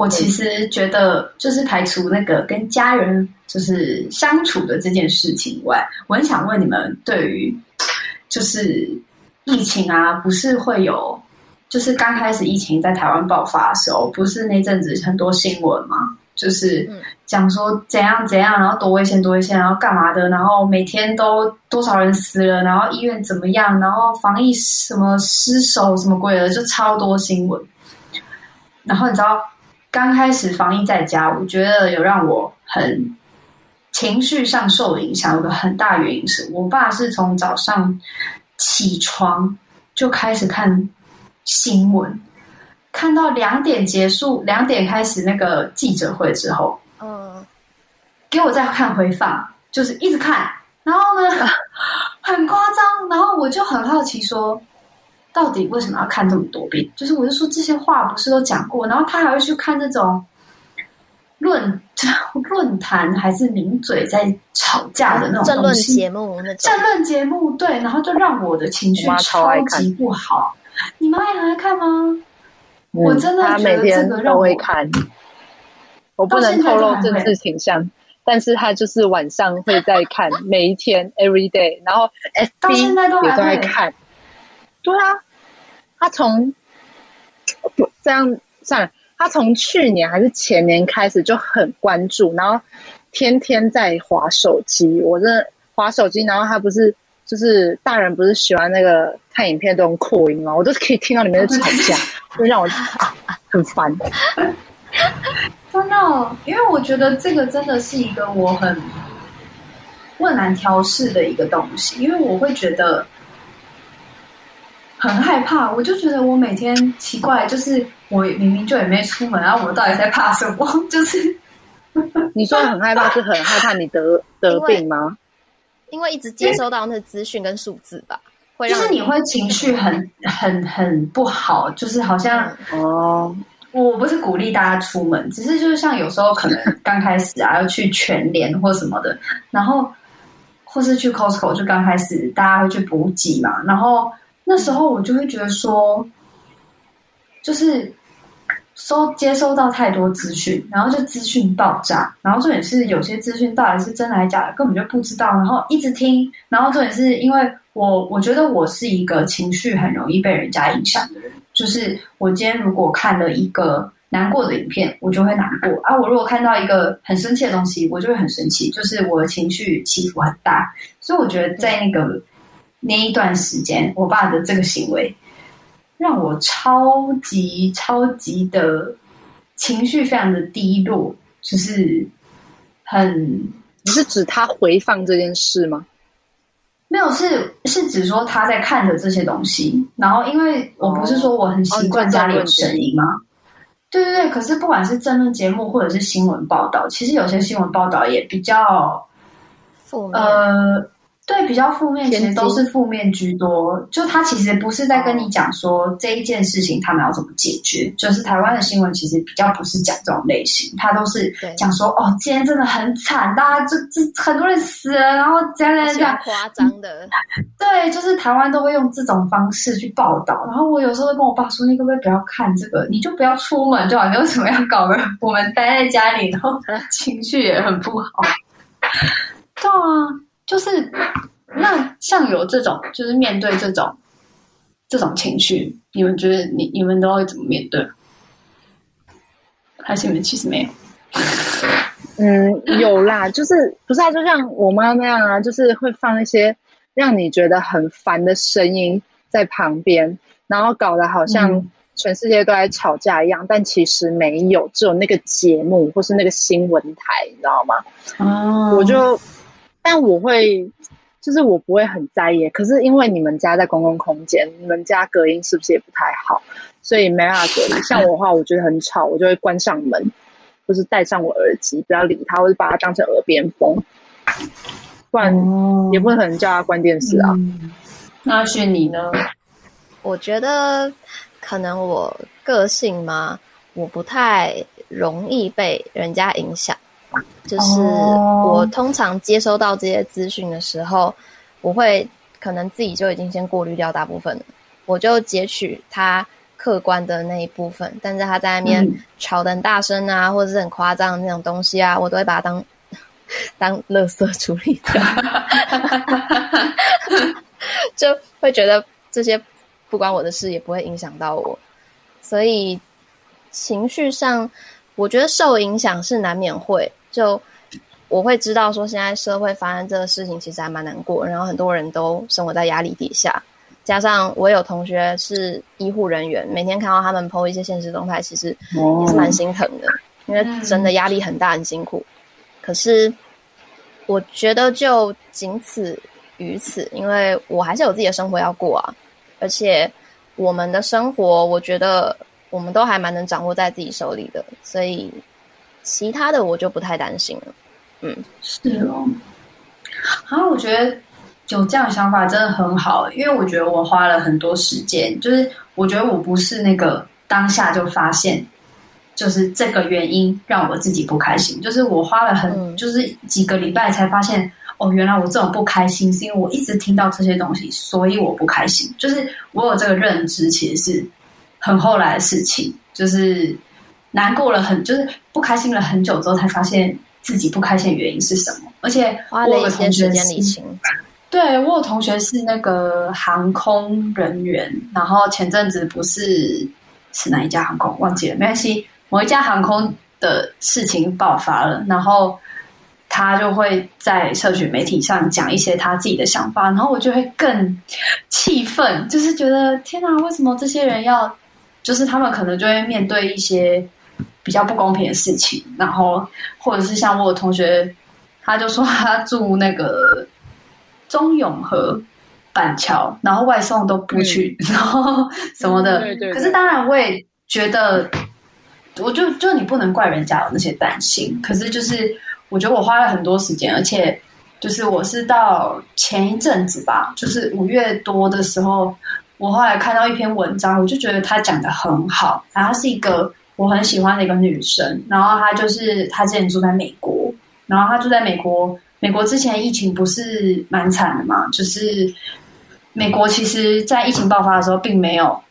其实觉得，就是排除那个跟家人就是相处的这件事情外，我很想问你们，对于就是疫情啊，不是会有，就是刚开始疫情在台湾爆发的时候，不是那阵子很多新闻吗？就是讲说怎样怎样，然后多危险多危险，然后干嘛的，然后每天都多少人死了，然后医院怎么样，然后防疫什么失守什么鬼的，就超多新闻。然后你知道，刚开始防疫在家，我觉得有让我很情绪上受影响，有个很大原因是我爸是从早上起床就开始看新闻。看到两点结束，两点开始那个记者会之后，嗯，给我再看回放，就是一直看，然后呢，[laughs] 很夸张，然后我就很好奇说，到底为什么要看这么多遍？就是我就说这些话不是都讲过，然后他还会去看那种论论坛还是名嘴在吵架的那种东西，政论节目那种，政论节目对，然后就让我的情绪超级不好。你妈也很爱看吗？我真的他每天都会看，我不能透露政治倾向，但是他就是晚上会在看，每一天 every day，然后 FB 也都在看。对啊，他从不这样算了，他从去年还是前年开始就很关注，然后天天在划手机。我真的滑手机，然后他不是就是大人不是喜欢那个看影片都用扩音吗？我都是可以听到里面的吵架。[laughs] 就让我很烦，[laughs] 真的、哦，因为我觉得这个真的是一个我很困难调试的一个东西，因为我会觉得很害怕。我就觉得我每天奇怪，就是我明明就也没出门，然后我到底在怕什么？[laughs] 就是 [laughs] 你说很害怕，是很害怕你得得病吗？因为一直接收到那资讯跟数字吧。就是你会情绪很很很不好，就是好像哦，我不是鼓励大家出门，只是就是像有时候可能刚开始啊要去全联或什么的，然后或是去 Costco 就刚开始大家会去补给嘛，然后那时候我就会觉得说，就是。收接收到太多资讯，然后就资讯爆炸，然后重点是有些资讯到底是真还是假的，根本就不知道，然后一直听，然后重点是因为我我觉得我是一个情绪很容易被人家影响的人，就是我今天如果看了一个难过的影片，我就会难过啊；我如果看到一个很生气的东西，我就会很生气，就是我的情绪起伏很大，所以我觉得在那个那一段时间，我爸的这个行为。让我超级超级的情绪非常的低落，就是很，你是指他回放这件事吗？没有，是是指说他在看着这些东西。然后，因为我不是说我很习惯家里有声音吗？哦、对对对。可是不管是政论节目或者是新闻报道，其实有些新闻报道也比较。呃。对，比较负面，其实都是负面居多。就他其实不是在跟你讲说这一件事情他们要怎么解决，就是台湾的新闻其实比较不是讲这种类型，他都是讲说哦，今天真的很惨，大家就这很多人死了，然后这样这样夸张的。[laughs] 对，就是台湾都会用这种方式去报道。然后我有时候会跟我爸说：“你可不可以不要看这个？你就不要出门就好，你为什么要搞得我们待在家里，然后 [laughs] 情绪也很不好？” [laughs] 对啊。就是那像有这种，就是面对这种这种情绪，你们觉得你你们都会怎么面对？还是你们其实没有？嗯，有啦，就是不是啊？就像我妈那样啊，就是会放一些让你觉得很烦的声音在旁边，然后搞得好像全世界都在吵架一样，嗯、但其实没有，只有那个节目或是那个新闻台，你知道吗？哦，我就。但我会，就是我不会很在意。可是因为你们家在公共空间，你们家隔音是不是也不太好？所以没办法隔音。像我的话，我觉得很吵，我就会关上门，或是戴上我耳机，不要理他，或者把它当成耳边风。不然也不可能叫他关电视啊。嗯、那是你呢？我觉得可能我个性嘛，我不太容易被人家影响。就是我通常接收到这些资讯的时候，我会可能自己就已经先过滤掉大部分了，我就截取他客观的那一部分，但是他在那边吵得很大声啊，嗯、或者是很夸张的那种东西啊，我都会把它当当垃圾处理掉，[laughs] 就会觉得这些不关我的事，也不会影响到我，所以情绪上，我觉得受影响是难免会就。我会知道说，现在社会发生这个事情，其实还蛮难过。然后很多人都生活在压力底下，加上我有同学是医护人员，每天看到他们 po 一些现实动态，其实也是蛮心疼的，因为真的压力很大，很辛苦。可是我觉得就仅此于此，因为我还是有自己的生活要过啊。而且我们的生活，我觉得我们都还蛮能掌握在自己手里的，所以其他的我就不太担心了。嗯，是哦。啊，我觉得有这样的想法真的很好，因为我觉得我花了很多时间，就是我觉得我不是那个当下就发现，就是这个原因让我自己不开心，就是我花了很，嗯、就是几个礼拜才发现，哦，原来我这种不开心是因为我一直听到这些东西，所以我不开心。就是我有这个认知，其实是很后来的事情，就是难过了很，就是不开心了很久之后才发现。自己不开心的原因是什么？而且我有个同学是，对，我有同学是那个航空人员，然后前阵子不是是哪一家航空忘记了，没关系，某一家航空的事情爆发了，然后他就会在社群媒体上讲一些他自己的想法，然后我就会更气愤，就是觉得天哪，为什么这些人要，就是他们可能就会面对一些。比较不公平的事情，然后或者是像我有同学，他就说他住那个中永和板桥，然后外送都不去，嗯、[laughs] 然后什么的。对对对。可是当然，我也觉得，我就就你不能怪人家有那些担心。可是就是，我觉得我花了很多时间，而且就是我是到前一阵子吧，就是五月多的时候，我后来看到一篇文章，我就觉得他讲的很好，然后他是一个。我很喜欢的一个女生，然后她就是她之前住在美国，然后她住在美国。美国之前疫情不是蛮惨的嘛？就是美国其实，在疫情爆发的时候，并没有，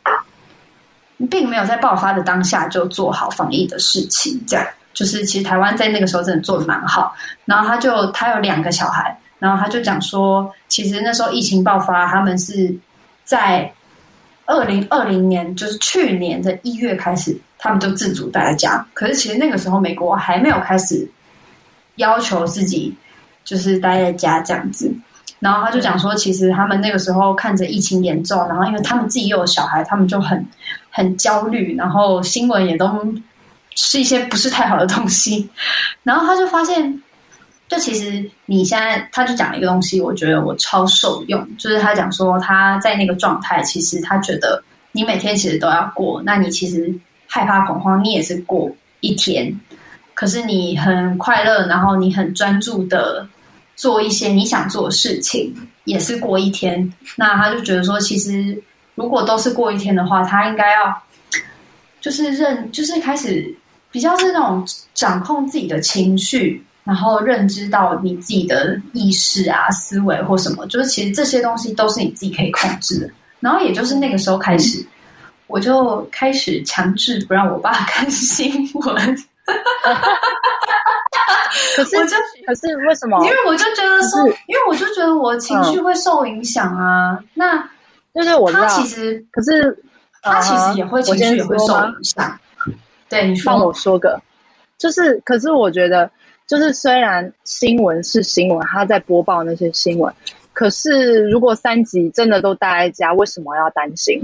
并没有在爆发的当下就做好防疫的事情。这样就是，其实台湾在那个时候真的做得蛮好。然后她就她有两个小孩，然后她就讲说，其实那时候疫情爆发，他们是在二零二零年，就是去年的一月开始。他们就自主待在家，可是其实那个时候美国还没有开始要求自己就是待在家这样子。然后他就讲说，其实他们那个时候看着疫情严重，然后因为他们自己又有小孩，他们就很很焦虑，然后新闻也都是一些不是太好的东西。然后他就发现，就其实你现在，他就讲了一个东西，我觉得我超受用，就是他讲说他在那个状态，其实他觉得你每天其实都要过，那你其实。害怕恐慌，你也是过一天，可是你很快乐，然后你很专注的做一些你想做的事情，也是过一天。那他就觉得说，其实如果都是过一天的话，他应该要就是认，就是开始比较是那种掌控自己的情绪，然后认知到你自己的意识啊、思维或什么，就是其实这些东西都是你自己可以控制的。然后也就是那个时候开始。我就开始强制不让我爸看新闻，可是我就可是为什么？因为我就觉得说，因为我就觉得我情绪会受影响啊。嗯、那就是我他其实可是他其实也会情绪也会受影响。对，你说，让我说个，就是可是我觉得，就是虽然新闻是新闻，他在播报那些新闻，可是如果三级真的都待在家，为什么要担心？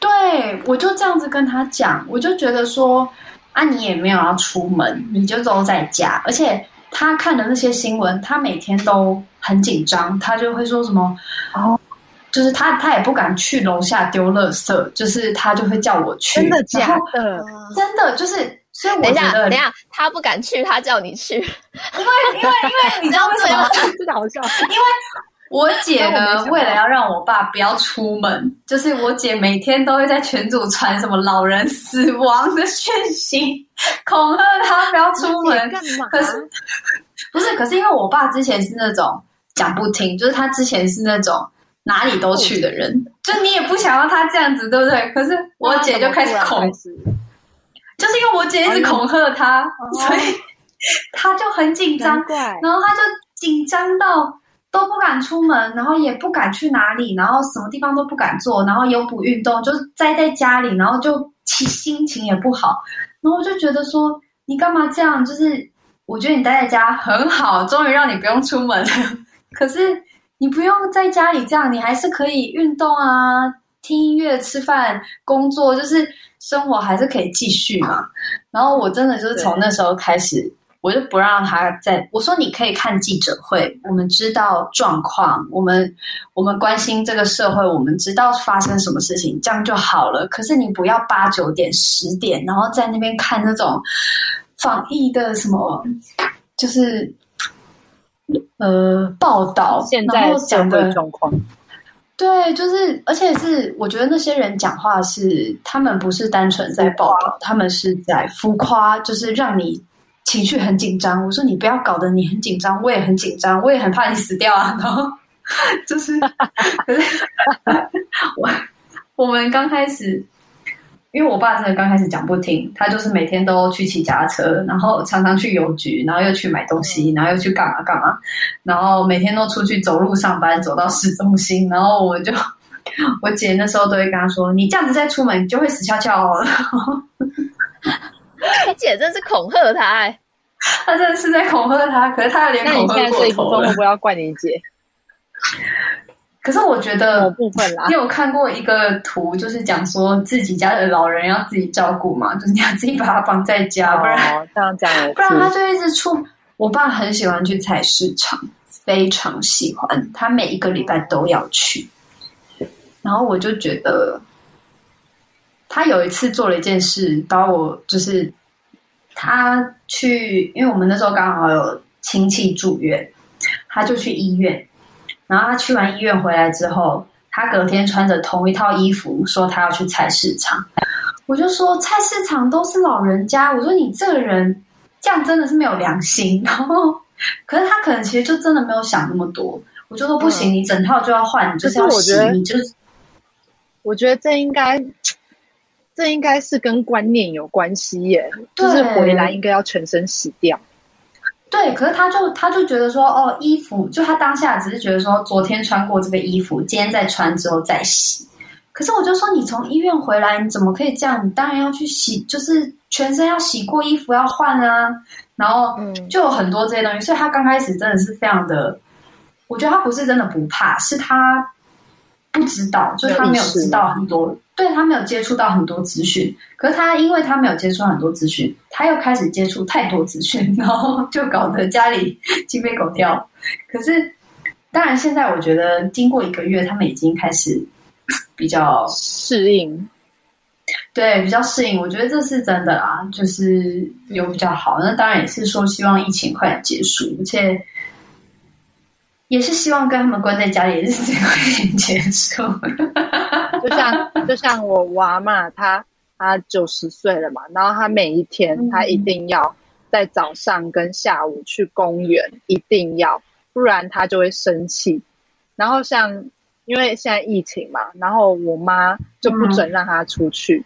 对，我就这样子跟他讲，我就觉得说，啊，你也没有要出门，你就都在家。而且他看的那些新闻，他每天都很紧张，他就会说什么，哦，就是他他也不敢去楼下丢垃圾，就是他就会叫我去。真的假的？真的就是，所以我，等一下，等一下，他不敢去，他叫你去，因为因为因为你知道为什么？[laughs] 真的好笑，因为。我姐呢，为了要让我爸不要出门，就是我姐每天都会在群组传什么老人死亡的讯息，恐吓他不要出门。可是不是？可是因为我爸之前是那种讲不听，就是他之前是那种哪里都去的人，就你也不想要他这样子，对不对？可是我姐就开始恐，就是因为我姐一直恐吓他，所以他就很紧张，然后他就紧张到都不敢出门，然后也不敢去哪里，然后什么地方都不敢做，然后又不运动，就待在家里，然后就其心情也不好，然后我就觉得说，你干嘛这样？就是我觉得你待在家很好，终于让你不用出门了，可是。你不用在家里这样，你还是可以运动啊，听音乐、吃饭、工作，就是生活还是可以继续嘛。然后我真的就是从那时候开始，我就不让他在。我说你可以看记者会，我们知道状况，我们我们关心这个社会，我们知道发生什么事情，这样就好了。可是你不要八九点、十点，然后在那边看那种防疫的什么，就是。呃，报道现在讲的状况，对，就是，而且是，我觉得那些人讲话是，他们不是单纯在报道，他们是在浮夸，就是让你情绪很紧张。我说你不要搞得你很紧张，我也很紧张，我也很怕你死掉啊。然后 [laughs] 就是，可是 [laughs] 我我们刚开始。因为我爸真的刚开始讲不听，他就是每天都去骑脚踏车，然后常常去邮局，然后又去买东西，然后又去干嘛干嘛，然后每天都出去走路上班，走到市中心，然后我就 [laughs] 我姐那时候都会跟他说：“你这样子再出门，你就会死翘翘哦。[laughs] ”你姐真是恐吓他哎、欸，他真的是在恐吓他，可是他有点恐吓过头了。那你现在这一部分会不会要怪你姐？[laughs] 可是我觉得，你有看过一个图，就是讲说自己家的老人要自己照顾嘛，[laughs] 就是你要自己把他绑在家，不然这样讲，[laughs] 不然他就一直出。我爸很喜欢去菜市场，非常喜欢，他每一个礼拜都要去。然后我就觉得，他有一次做了一件事，把我就是他去，因为我们那时候刚好有亲戚住院，他就去医院。然后他去完医院回来之后，他隔天穿着同一套衣服，说他要去菜市场。我就说菜市场都是老人家，我说你这个人这样真的是没有良心。[laughs] 然后，可是他可能其实就真的没有想那么多。我就说不行，嗯、你整套就要换，你就是要洗，你就是。我觉得这应该，这应该是跟观念有关系耶，就是回来应该要全身洗掉。对，可是他就他就觉得说，哦，衣服就他当下只是觉得说，昨天穿过这个衣服，今天再穿之后再洗。可是我就说，你从医院回来，你怎么可以这样？你当然要去洗，就是全身要洗过衣服要换啊。然后就有很多这些东西，所以他刚开始真的是非常的，我觉得他不是真的不怕，是他不知道，就他没有知道很多。对，他没有接触到很多资讯，可是他因为他没有接触很多资讯，他又开始接触太多资讯，然后就搞得家里鸡飞狗跳。可是，当然现在我觉得经过一个月，他们已经开始比较适应，对，比较适应。我觉得这是真的啦，就是有比较好。那当然也是说希望疫情快点结束，而且也是希望跟他们关在家里日子快点结束。就像就像我我阿嬷，她她九十岁了嘛，然后她每一天她一定要在早上跟下午去公园，一定要，不然她就会生气。然后像因为现在疫情嘛，然后我妈就不准让她出去，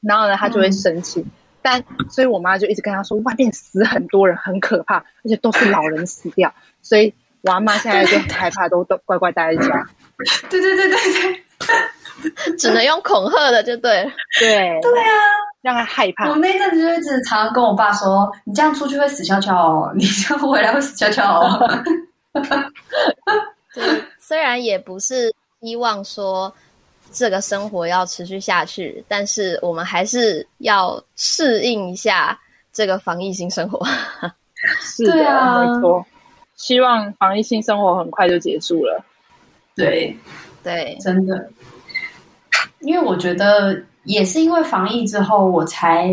然后呢她就会生气。但所以我妈就一直跟她说，外面死很多人，很可怕，而且都是老人死掉。所以我阿嬷现在就很害怕，都都乖乖待在家。对对对对对。只能用恐吓的，就对了。对对啊，让他害怕。我那阵子就一直常常跟我爸说：“你这样出去会死翘翘哦，你这样回来会死翘翘哦。[laughs] ”对，虽然也不是希望说这个生活要持续下去，但是我们还是要适应一下这个防疫新生活。[laughs] 是的，啊、没错。希望防疫性生活很快就结束了。对。对，真的，因为我觉得也是因为防疫之后，我才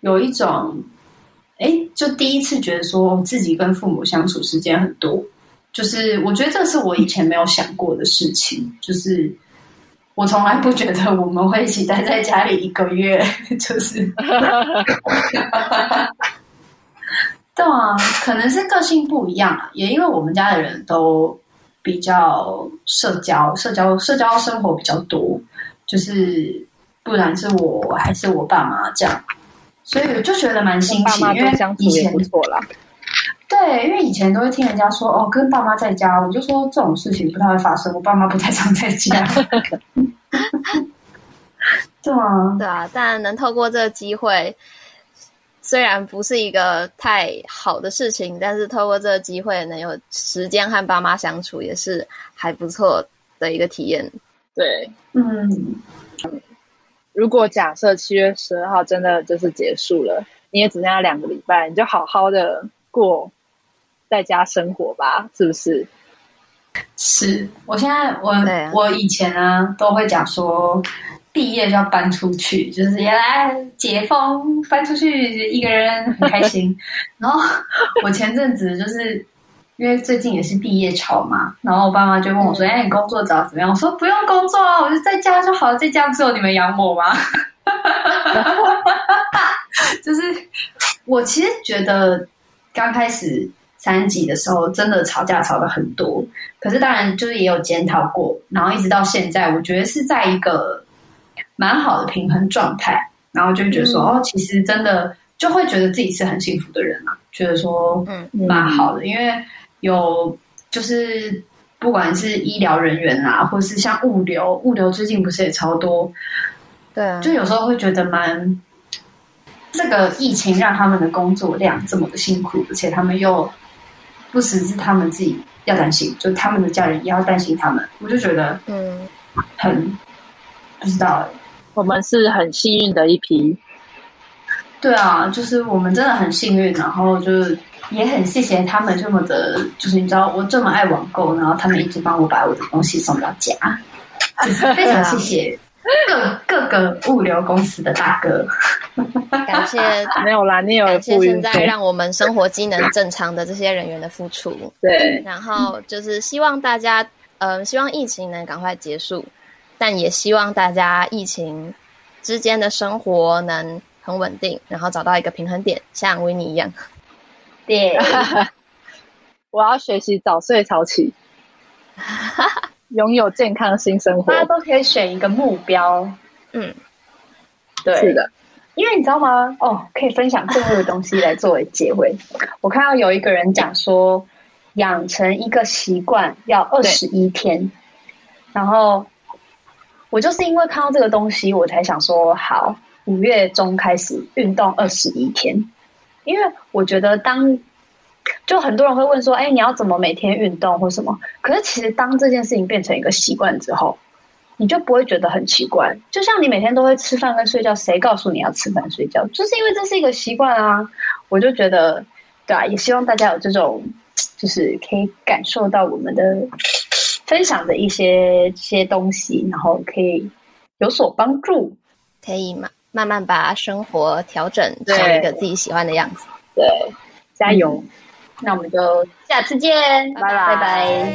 有一种，哎，就第一次觉得说自己跟父母相处时间很多，就是我觉得这是我以前没有想过的事情，就是我从来不觉得我们会一起待在家里一个月，就是，[laughs] 对啊，可能是个性不一样啊，也因为我们家的人都。比较社交、社交、社交生活比较多，就是不然是我还是我爸妈这样，所以我就觉得蛮新奇，因为以前不错啦。对，因为以前都会听人家说哦，跟爸妈在家，我就说这种事情不太会发生，我爸妈不太常在家。[laughs] 对啊，对啊，但能透过这个机会，虽然不是一个太好的事情，但是透过这个机会能有时间和爸妈相处，也是还不错的一个体验。对，嗯，如果假设七月十二号真的就是结束了，你也只剩下两个礼拜，你就好好的过在家生活吧，是不是？是我现在我、啊、我以前呢都会讲说。毕业就要搬出去，就是也来解封，搬出去一个人很开心。[laughs] 然后我前阵子就是因为最近也是毕业潮嘛，然后我爸妈就问我说：“哎，你工作找怎么样？”我说：“不用工作啊，我就在家就好，在家不是有你们养我吗？” [laughs] 就是我其实觉得刚开始三级的时候，真的吵架吵得很多，可是当然就是也有检讨过，然后一直到现在，我觉得是在一个。蛮好的平衡状态，然后就觉得说、嗯、哦，其实真的就会觉得自己是很幸福的人、啊，觉得说嗯。蛮好的，因为有就是不管是医疗人员啊，或是像物流，物流最近不是也超多，对。啊，就有时候会觉得蛮这个疫情让他们的工作量这么的辛苦，而且他们又不只是他们自己要担心，就他们的家人也要担心他们，我就觉得嗯。很不知道我们是很幸运的一批，对啊，就是我们真的很幸运，然后就是也很谢谢他们这么的，就是你知道我这么爱网购，然后他们一直帮我把我的东西送到家，就是非常谢谢各 [laughs] 各个物流公司的大哥，感谢 [laughs] 没有啦，你有感谢现在让我们生活机能正常的这些人员的付出，对，然后就是希望大家，嗯、呃，希望疫情能赶快结束。但也希望大家疫情之间的生活能很稳定，然后找到一个平衡点，像维尼一样。对，[laughs] 我要学习早睡早起，[laughs] 拥有健康新生活。大家都可以选一个目标。嗯，对，是的，因为你知道吗？哦，可以分享最后的东西来作为结尾。我看到有一个人讲说，养成一个习惯要二十一天，然后。我就是因为看到这个东西，我才想说好，五月中开始运动二十一天。因为我觉得当就很多人会问说，哎，你要怎么每天运动或什么？可是其实当这件事情变成一个习惯之后，你就不会觉得很奇怪。就像你每天都会吃饭跟睡觉，谁告诉你要吃饭睡觉？就是因为这是一个习惯啊。我就觉得，对啊，也希望大家有这种，就是可以感受到我们的。分享的一些些东西，然后可以有所帮助，可以慢慢慢把生活调整成一个自己喜欢的样子。对，加油！嗯、那我们就下次见，拜拜。拜拜。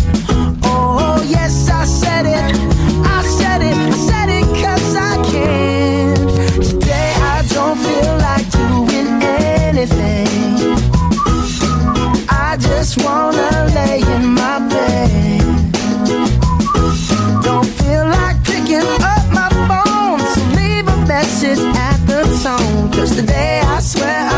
yes, I said it. I said it. I said it cause I can. Today I don't feel like doing anything. I just wanna lay in my bed. Don't feel like picking up my phone. So leave a message at the tone. Cause today I swear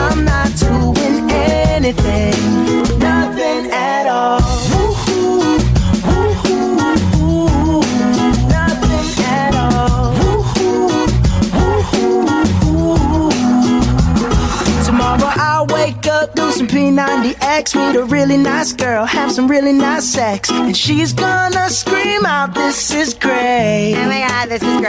90X, meet a really nice girl, have some really nice sex, and she's gonna scream out, This is great. Oh my god, this is great.